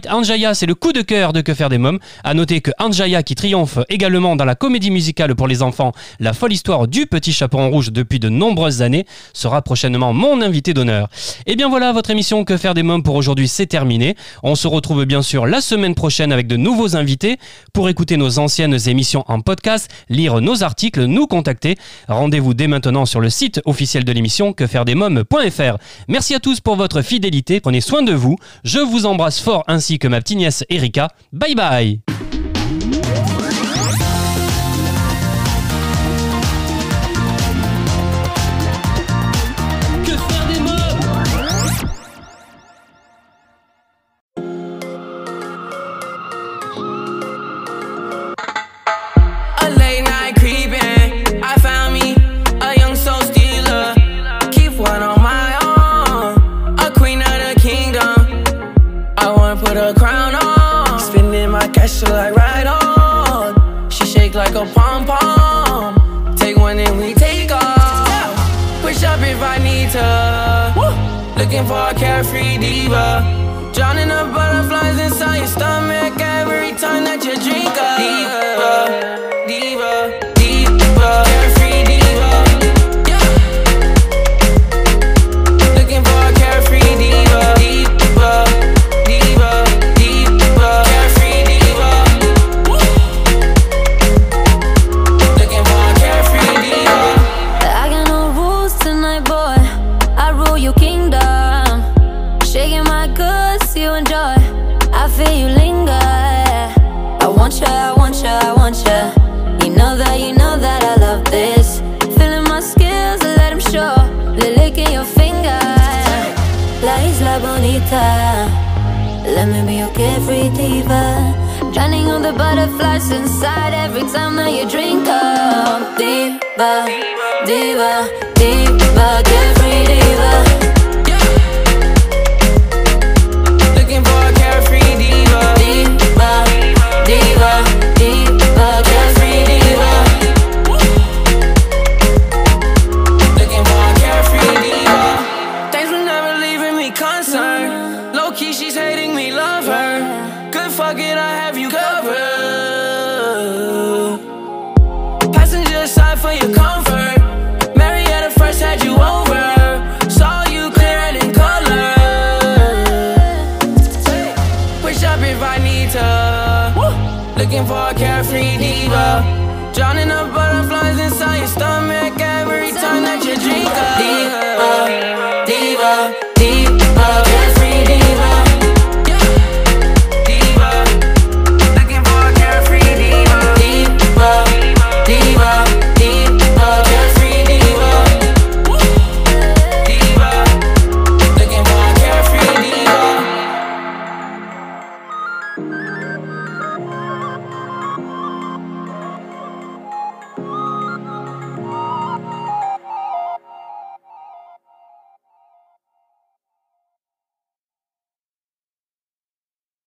Anjaya, c'est le coup de cœur de Que faire des mômes. À noter que Anjaya, qui triomphe également dans la comédie musicale pour les enfants, La folle histoire du petit chaperon rouge depuis de nombreuses années, sera prochainement mon invité d'honneur. Et bien voilà, votre émission Que faire des mômes pour aujourd'hui, c'est terminé. On se retrouve bien sûr la semaine prochaine avec de nouveaux invités. Pour écouter nos anciennes émissions en podcast, lire nos articles, nous contacter, rendez-vous dès maintenant sur le site officiel de l'émission quefairedesmômes.fr. Merci à tous pour votre fidélité, prenez soin de vous, je vous embrasse fort que ma petite nièce Erika. Bye bye looking for a carefree diva. Drowning the butterflies inside your stomach every time that you drink a diva. bonita. Let me be your carefree diva. Drowning all the butterflies inside every time that you drink up. Diva, diva, diva, carefree diva.